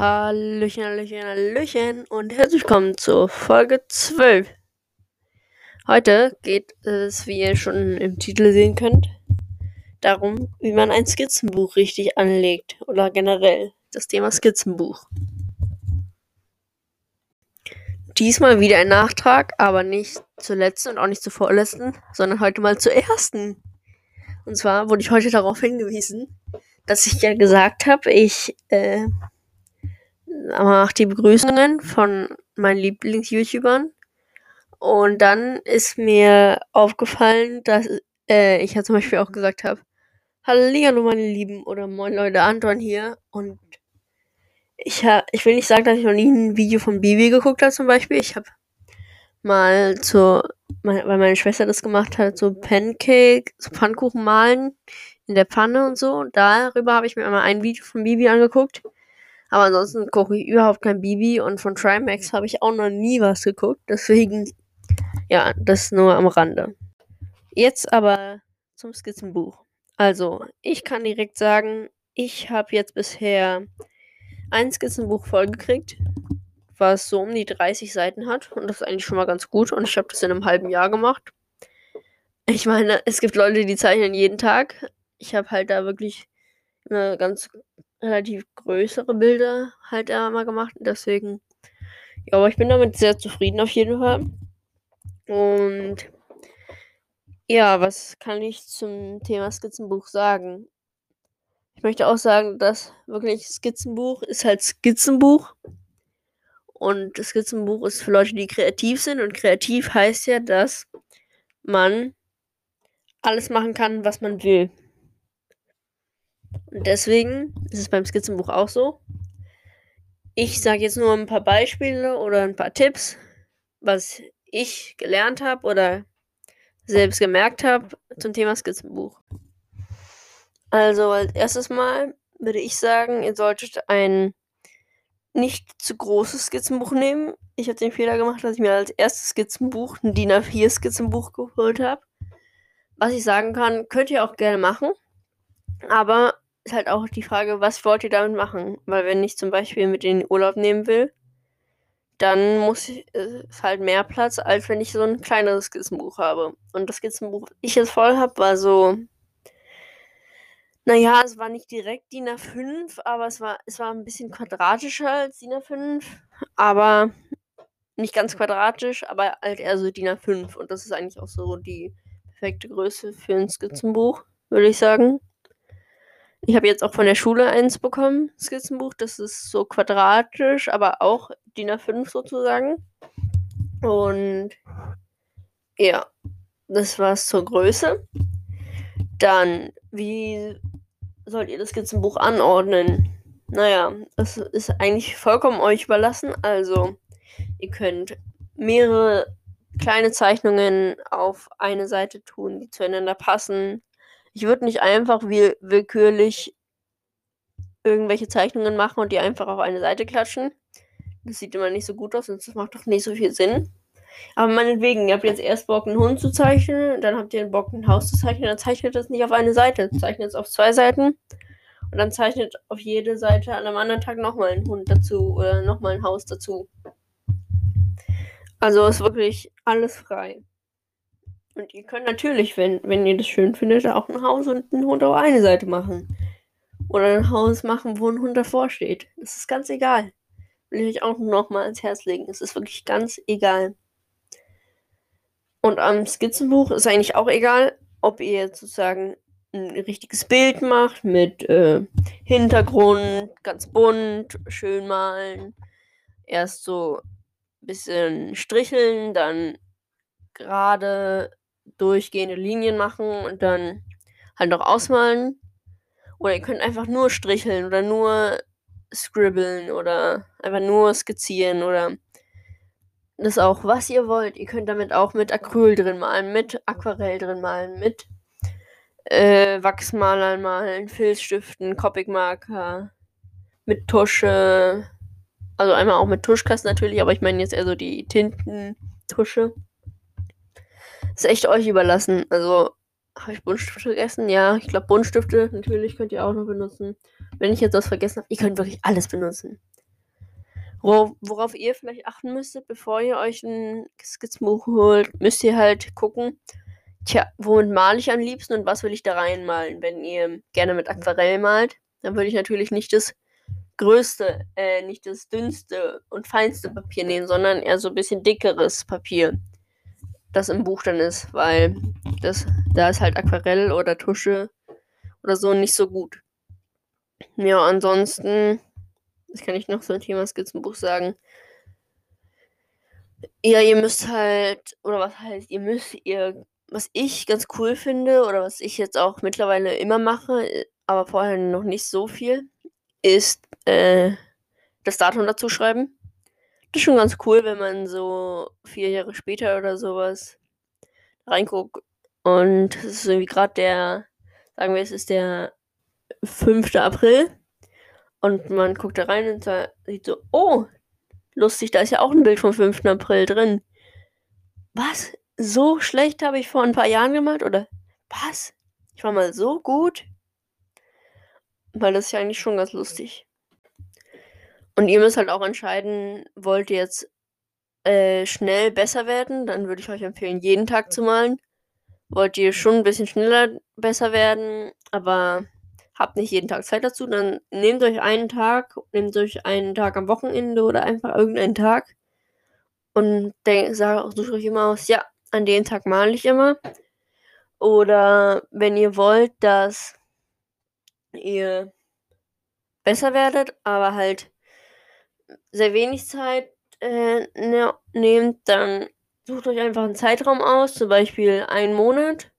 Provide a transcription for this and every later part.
Hallöchen, Hallöchen, Hallöchen und herzlich willkommen zur Folge 12. Heute geht es, wie ihr schon im Titel sehen könnt, darum, wie man ein Skizzenbuch richtig anlegt oder generell das Thema Skizzenbuch. Diesmal wieder ein Nachtrag, aber nicht zur letzten und auch nicht zur vorletzten, sondern heute mal zur ersten. Und zwar wurde ich heute darauf hingewiesen, dass ich ja gesagt habe, ich äh, mache die Begrüßungen von meinen Lieblings-YouTubern. Und dann ist mir aufgefallen, dass äh, ich ja zum Beispiel auch gesagt habe, Hallo meine Lieben oder Moin Leute, Anton hier. Und ich, hab, ich will nicht sagen, dass ich noch nie ein Video von Bibi geguckt habe zum Beispiel. Ich habe mal zu, weil meine Schwester das gemacht hat, so Pancake, so Pfannkuchen malen in der Pfanne und so. Und darüber habe ich mir einmal ein Video von Bibi angeguckt. Aber ansonsten gucke ich überhaupt kein Bibi und von Trimax habe ich auch noch nie was geguckt. Deswegen, ja, das nur am Rande. Jetzt aber zum Skizzenbuch. Also, ich kann direkt sagen, ich habe jetzt bisher ein Skizzenbuch vollgekriegt, was so um die 30 Seiten hat. Und das ist eigentlich schon mal ganz gut. Und ich habe das in einem halben Jahr gemacht. Ich meine, es gibt Leute, die zeichnen jeden Tag. Ich habe halt da wirklich eine ganz relativ größere Bilder halt einmal gemacht. Deswegen, ja, aber ich bin damit sehr zufrieden auf jeden Fall. Und ja, was kann ich zum Thema Skizzenbuch sagen? Ich möchte auch sagen, dass wirklich Skizzenbuch ist halt Skizzenbuch. Und das Skizzenbuch ist für Leute, die kreativ sind. Und kreativ heißt ja, dass man alles machen kann, was man will. Und deswegen ist es beim Skizzenbuch auch so. Ich sage jetzt nur ein paar Beispiele oder ein paar Tipps, was ich gelernt habe oder selbst gemerkt habe zum Thema Skizzenbuch. Also als erstes Mal würde ich sagen, ihr solltet ein nicht zu großes Skizzenbuch nehmen. Ich habe den Fehler gemacht, dass ich mir als erstes Skizzenbuch ein DIN A4 Skizzenbuch geholt habe. Was ich sagen kann, könnt ihr auch gerne machen. Aber ist halt auch die Frage, was wollt ihr damit machen? Weil wenn ich zum Beispiel mit in den Urlaub nehmen will, dann muss ich, ist halt mehr Platz, als wenn ich so ein kleineres Skizzenbuch habe. Und das Skizzenbuch, das ich jetzt voll habe, war so. Naja, es war nicht direkt DIN A5, aber es war, es war ein bisschen quadratischer als DIN A5. Aber nicht ganz quadratisch, aber halt eher so DIN A5. Und das ist eigentlich auch so die perfekte Größe für ein Skizzenbuch, würde ich sagen. Ich habe jetzt auch von der Schule eins bekommen, Skizzenbuch. Das ist so quadratisch, aber auch DIN A5 sozusagen. Und ja, das war's zur Größe. Dann, wie sollt ihr das Skizzenbuch anordnen? Naja, das ist eigentlich vollkommen euch überlassen. Also, ihr könnt mehrere kleine Zeichnungen auf eine Seite tun, die zueinander passen. Ich würde nicht einfach will willkürlich irgendwelche Zeichnungen machen und die einfach auf eine Seite klatschen. Das sieht immer nicht so gut aus und das macht doch nicht so viel Sinn. Aber meinetwegen, ihr habt jetzt erst Bock, einen Hund zu zeichnen, dann habt ihr Bock, ein Haus zu zeichnen, dann zeichnet das nicht auf eine Seite, zeichnet es auf zwei Seiten und dann zeichnet auf jede Seite an einem anderen Tag nochmal einen Hund dazu oder nochmal ein Haus dazu. Also ist wirklich alles frei. Und ihr könnt natürlich, wenn, wenn ihr das schön findet, auch ein Haus und einen Hund auf eine Seite machen. Oder ein Haus machen, wo ein Hund davor steht. Das ist ganz egal. Will ich euch auch nochmal ans Herz legen. Es ist wirklich ganz egal. Und am Skizzenbuch ist eigentlich auch egal, ob ihr sozusagen ein richtiges Bild macht mit äh, Hintergrund, ganz bunt, schön malen. Erst so ein bisschen stricheln, dann gerade durchgehende Linien machen und dann halt noch ausmalen. Oder ihr könnt einfach nur stricheln oder nur scribbeln oder einfach nur skizzieren oder das auch, was ihr wollt. Ihr könnt damit auch mit Acryl drin malen, mit Aquarell drin malen, mit äh, Wachsmalern malen, Filzstiften, Copic-Marker, mit Tusche. Also einmal auch mit Tuschkasten natürlich, aber ich meine jetzt eher so die Tintentusche. Ist echt euch überlassen. Also, habe ich Buntstifte vergessen? Ja, ich glaube Buntstifte natürlich könnt ihr auch noch benutzen. Wenn ich jetzt was vergessen habe, ihr könnt wirklich alles benutzen. Worauf ihr vielleicht achten müsstet, bevor ihr euch ein Skizzenbuch holt, müsst ihr halt gucken, tja, womit male ich am liebsten und was will ich da reinmalen? Wenn ihr gerne mit Aquarell malt, dann würde ich natürlich nicht das größte, äh, nicht das dünnste und feinste Papier nehmen, sondern eher so ein bisschen dickeres Papier, das im Buch dann ist, weil das, da ist halt Aquarell oder Tusche oder so nicht so gut. Ja, ansonsten das kann ich noch zum Thema Skizzenbuch sagen. Ja, ihr müsst halt, oder was heißt, ihr müsst, ihr, was ich ganz cool finde, oder was ich jetzt auch mittlerweile immer mache, aber vorher noch nicht so viel, ist äh, das Datum dazu schreiben. Das ist schon ganz cool, wenn man so vier Jahre später oder sowas reinguckt. Und es ist irgendwie gerade der, sagen wir, es ist der 5. April. Und man guckt da rein und sieht so, oh, lustig, da ist ja auch ein Bild vom 5. April drin. Was? So schlecht habe ich vor ein paar Jahren gemalt? Oder was? Ich war mal so gut? Weil das ist ja eigentlich schon ganz lustig. Und ihr müsst halt auch entscheiden, wollt ihr jetzt äh, schnell besser werden? Dann würde ich euch empfehlen, jeden Tag zu malen. Wollt ihr schon ein bisschen schneller besser werden, aber habt nicht jeden Tag Zeit dazu, dann nehmt euch einen Tag, nehmt euch einen Tag am Wochenende oder einfach irgendeinen Tag und denk, sag, sucht euch immer aus, ja, an dem Tag male ich immer. Oder wenn ihr wollt, dass ihr besser werdet, aber halt sehr wenig Zeit äh, ne, nehmt, dann sucht euch einfach einen Zeitraum aus, zum Beispiel einen Monat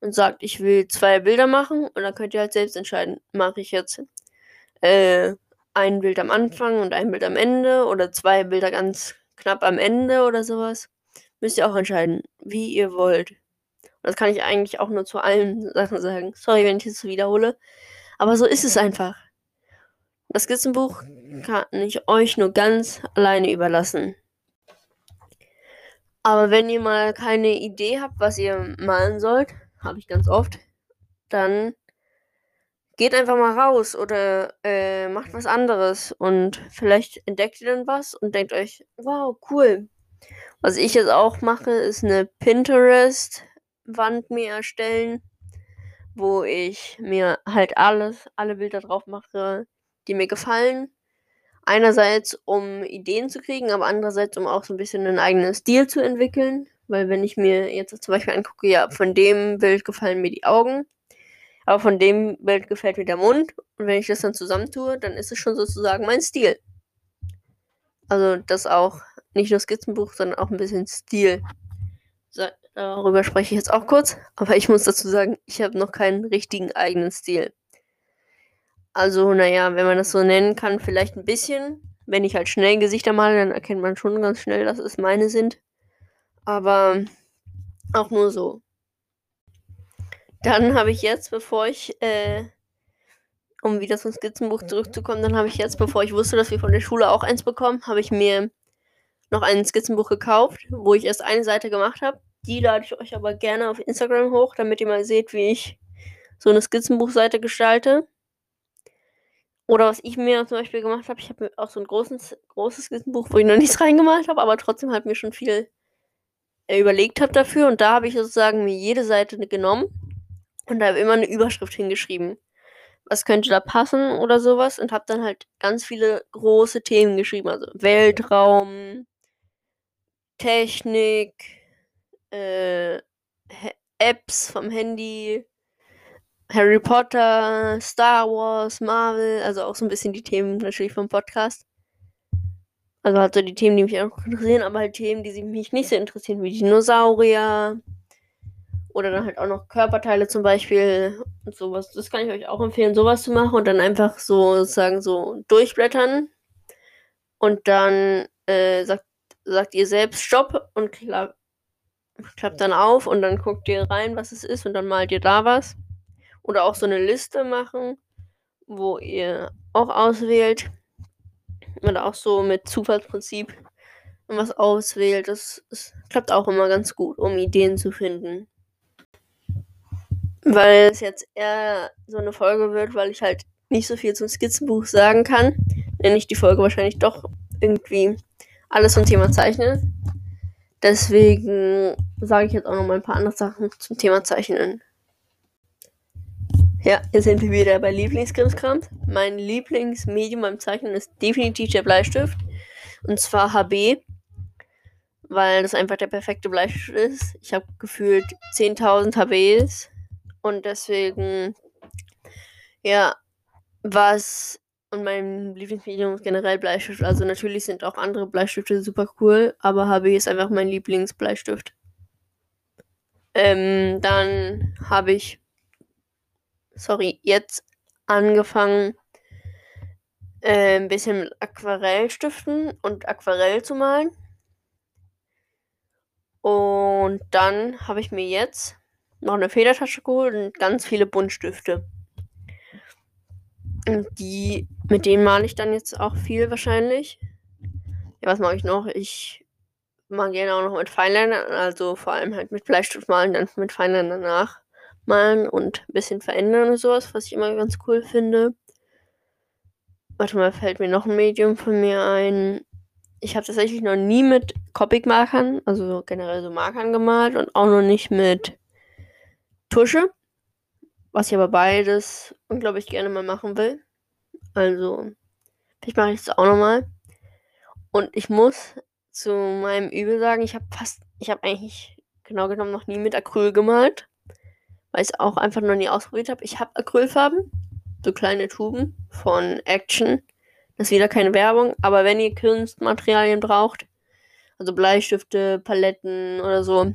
und sagt, ich will zwei Bilder machen und dann könnt ihr halt selbst entscheiden, mache ich jetzt äh, ein Bild am Anfang und ein Bild am Ende oder zwei Bilder ganz knapp am Ende oder sowas. Müsst ihr auch entscheiden, wie ihr wollt. das kann ich eigentlich auch nur zu allen Sachen sagen. Sorry, wenn ich das wiederhole. Aber so ist es einfach. Das Skizzenbuch kann ich euch nur ganz alleine überlassen. Aber wenn ihr mal keine Idee habt, was ihr malen sollt, habe ich ganz oft, dann geht einfach mal raus oder äh, macht was anderes und vielleicht entdeckt ihr dann was und denkt euch, wow, cool. Was ich jetzt auch mache, ist eine Pinterest-Wand mir erstellen, wo ich mir halt alles, alle Bilder drauf mache, die mir gefallen. Einerseits, um Ideen zu kriegen, aber andererseits, um auch so ein bisschen einen eigenen Stil zu entwickeln. Weil wenn ich mir jetzt zum Beispiel angucke, ja, von dem Bild gefallen mir die Augen, aber von dem Bild gefällt mir der Mund. Und wenn ich das dann zusammentue, dann ist es schon sozusagen mein Stil. Also das auch nicht nur Skizzenbuch, sondern auch ein bisschen Stil. So, darüber spreche ich jetzt auch kurz. Aber ich muss dazu sagen, ich habe noch keinen richtigen eigenen Stil. Also, naja, wenn man das so nennen kann, vielleicht ein bisschen. Wenn ich halt schnell Gesichter male, dann erkennt man schon ganz schnell, dass es meine sind. Aber auch nur so. Dann habe ich jetzt, bevor ich, äh, um wieder zum Skizzenbuch zurückzukommen, dann habe ich jetzt, bevor ich wusste, dass wir von der Schule auch eins bekommen, habe ich mir noch ein Skizzenbuch gekauft, wo ich erst eine Seite gemacht habe. Die lade ich euch aber gerne auf Instagram hoch, damit ihr mal seht, wie ich so eine Skizzenbuchseite gestalte. Oder was ich mir zum Beispiel gemacht habe, ich habe mir auch so ein großes, großes Skizzenbuch, wo ich noch nichts reingemalt habe, aber trotzdem hat mir schon viel überlegt habe dafür. Und da habe ich sozusagen mir jede Seite genommen und da habe immer eine Überschrift hingeschrieben. Was könnte da passen oder sowas? Und habe dann halt ganz viele große Themen geschrieben. Also Weltraum, Technik, äh, Apps vom Handy, Harry Potter, Star Wars, Marvel, also auch so ein bisschen die Themen natürlich vom Podcast. Also halt so die Themen, die mich auch interessieren, aber halt Themen, die mich nicht so interessieren, wie Dinosaurier. Oder dann halt auch noch Körperteile zum Beispiel und sowas. Das kann ich euch auch empfehlen, sowas zu machen und dann einfach so sozusagen so durchblättern. Und dann äh, sagt, sagt ihr selbst Stopp und klapp, klappt dann auf und dann guckt ihr rein, was es ist und dann malt ihr da was. Oder auch so eine Liste machen, wo ihr auch auswählt, oder auch so mit Zufallsprinzip was auswählt. Das, das klappt auch immer ganz gut, um Ideen zu finden. Weil es jetzt eher so eine Folge wird, weil ich halt nicht so viel zum Skizzenbuch sagen kann, nenne ich die Folge wahrscheinlich doch irgendwie alles zum Thema Zeichnen. Deswegen sage ich jetzt auch noch mal ein paar andere Sachen zum Thema Zeichnen. Ja, jetzt sind wir wieder bei Lieblingskrimskrams. Mein Lieblingsmedium beim Zeichnen ist definitiv der Bleistift. Und zwar HB, weil das einfach der perfekte Bleistift ist. Ich habe gefühlt 10.000 HBs und deswegen, ja, was und mein Lieblingsmedium ist generell Bleistift. Also natürlich sind auch andere Bleistifte super cool, aber HB ist einfach mein Lieblingsbleistift. Ähm, dann habe ich, sorry, jetzt angefangen, äh, ein bisschen mit Aquarellstiften und Aquarell zu malen. Und dann habe ich mir jetzt noch eine Federtasche geholt und ganz viele Buntstifte. Und die, mit denen male ich dann jetzt auch viel wahrscheinlich. Ja, was mache ich noch? Ich mag gerne auch noch mit Feinliner, also vor allem halt mit Bleistift malen, dann mit Feinliner nachmalen und ein bisschen verändern und sowas, was ich immer ganz cool finde. Warte mal, fällt mir noch ein Medium von mir ein. Ich habe tatsächlich noch nie mit Copic-Markern, also generell so Markern gemalt und auch noch nicht mit Tusche. Was ich aber beides unglaublich gerne mal machen will. Also, vielleicht mache ich das auch nochmal. Und ich muss zu meinem Übel sagen, ich habe fast, ich habe eigentlich genau genommen noch nie mit Acryl gemalt. Weil ich es auch einfach noch nie ausprobiert habe. Ich habe Acrylfarben, so kleine Tuben von Action. Das ist wieder keine Werbung, aber wenn ihr Kunstmaterialien braucht, also Bleistifte, Paletten oder so,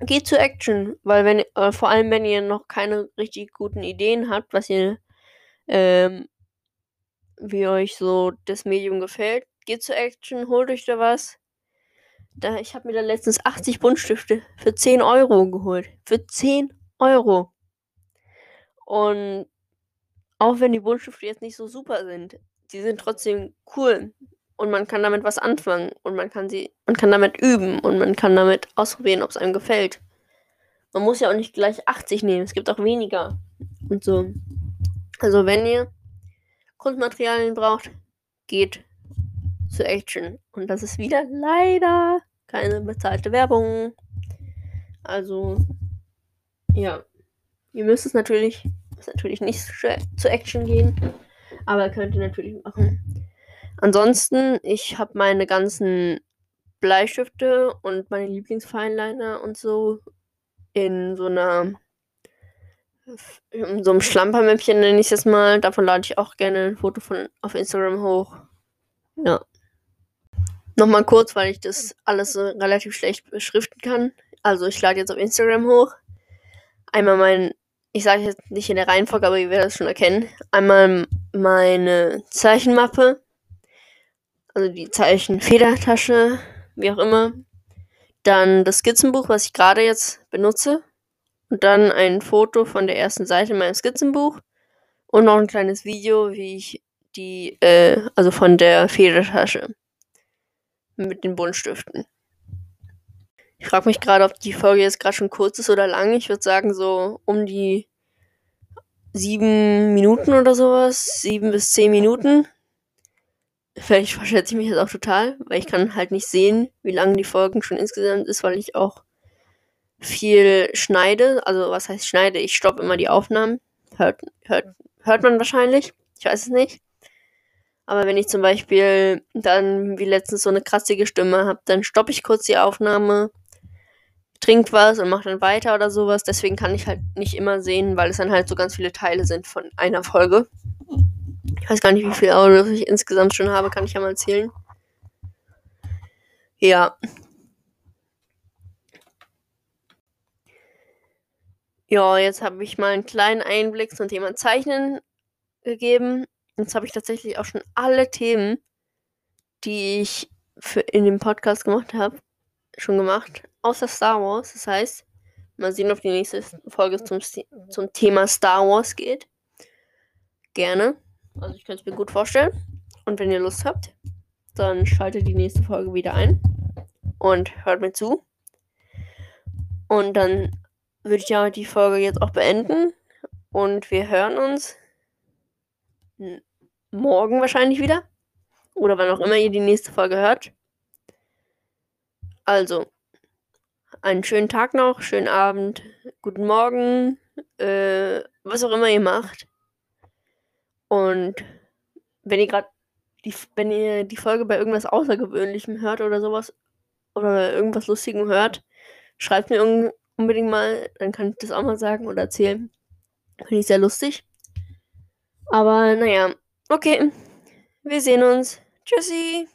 geht zu Action, weil wenn äh, vor allem wenn ihr noch keine richtig guten Ideen habt, was ihr ähm, wie euch so das Medium gefällt, geht zu Action, holt euch da was. Da, ich habe mir da letztens 80 Buntstifte für 10 Euro geholt. Für 10 Euro. Und auch wenn die Buntstifte jetzt nicht so super sind, die sind trotzdem cool. Und man kann damit was anfangen. Und man kann sie, man kann damit üben und man kann damit ausprobieren, ob es einem gefällt. Man muss ja auch nicht gleich 80 nehmen. Es gibt auch weniger. Und so. Also wenn ihr Kunstmaterialien braucht, geht zu Action. Und das ist wieder leider keine bezahlte Werbung. Also, ja. Ihr müsst es natürlich, müsst natürlich nicht zu Action gehen, aber könnt ihr natürlich machen. Ansonsten, ich habe meine ganzen Bleistifte und meine Lieblingsfeinliner und so in so einer in so einem Schlampermäppchen nenne ich es mal. Davon lade ich auch gerne ein Foto von auf Instagram hoch. Ja. Nochmal kurz, weil ich das alles relativ schlecht beschriften kann. Also ich lade jetzt auf Instagram hoch. Einmal mein, ich sage jetzt nicht in der Reihenfolge, aber ihr werdet es schon erkennen. Einmal meine Zeichenmappe. Also die Zeichenfedertasche, wie auch immer. Dann das Skizzenbuch, was ich gerade jetzt benutze. Und dann ein Foto von der ersten Seite meines Skizzenbuch. Und noch ein kleines Video, wie ich die, äh, also von der Federtasche mit den Buntstiften. Ich frage mich gerade, ob die Folge jetzt gerade schon kurz ist oder lang. Ich würde sagen, so um die sieben Minuten oder sowas. Sieben bis zehn Minuten. Vielleicht verschätze ich mich jetzt auch total, weil ich kann halt nicht sehen, wie lang die Folgen schon insgesamt ist, weil ich auch viel schneide. Also was heißt schneide? Ich stoppe immer die Aufnahmen. Hört, hört, hört man wahrscheinlich. Ich weiß es nicht. Aber wenn ich zum Beispiel dann wie letztens so eine kratzige Stimme habe, dann stoppe ich kurz die Aufnahme, trinke was und mache dann weiter oder sowas. Deswegen kann ich halt nicht immer sehen, weil es dann halt so ganz viele Teile sind von einer Folge. Ich weiß gar nicht, wie viele Audios ich insgesamt schon habe, kann ich ja mal erzählen. Ja. Ja, jetzt habe ich mal einen kleinen Einblick zum Thema Zeichnen gegeben. Jetzt habe ich tatsächlich auch schon alle Themen, die ich für in dem Podcast gemacht habe, schon gemacht. Außer Star Wars. Das heißt, mal sehen, ob die nächste Folge zum, zum Thema Star Wars geht. Gerne. Also ich kann es mir gut vorstellen. Und wenn ihr Lust habt, dann schaltet die nächste Folge wieder ein und hört mir zu. Und dann würde ich ja die Folge jetzt auch beenden. Und wir hören uns morgen wahrscheinlich wieder. Oder wann auch immer ihr die nächste Folge hört. Also, einen schönen Tag noch, schönen Abend, guten Morgen, äh, was auch immer ihr macht. Und wenn ihr gerade die, wenn ihr die Folge bei irgendwas Außergewöhnlichem hört oder sowas oder irgendwas Lustigem hört, schreibt mir un unbedingt mal, dann kann ich das auch mal sagen oder erzählen. Finde ich sehr lustig. Aber naja, okay. Wir sehen uns. Tschüssi.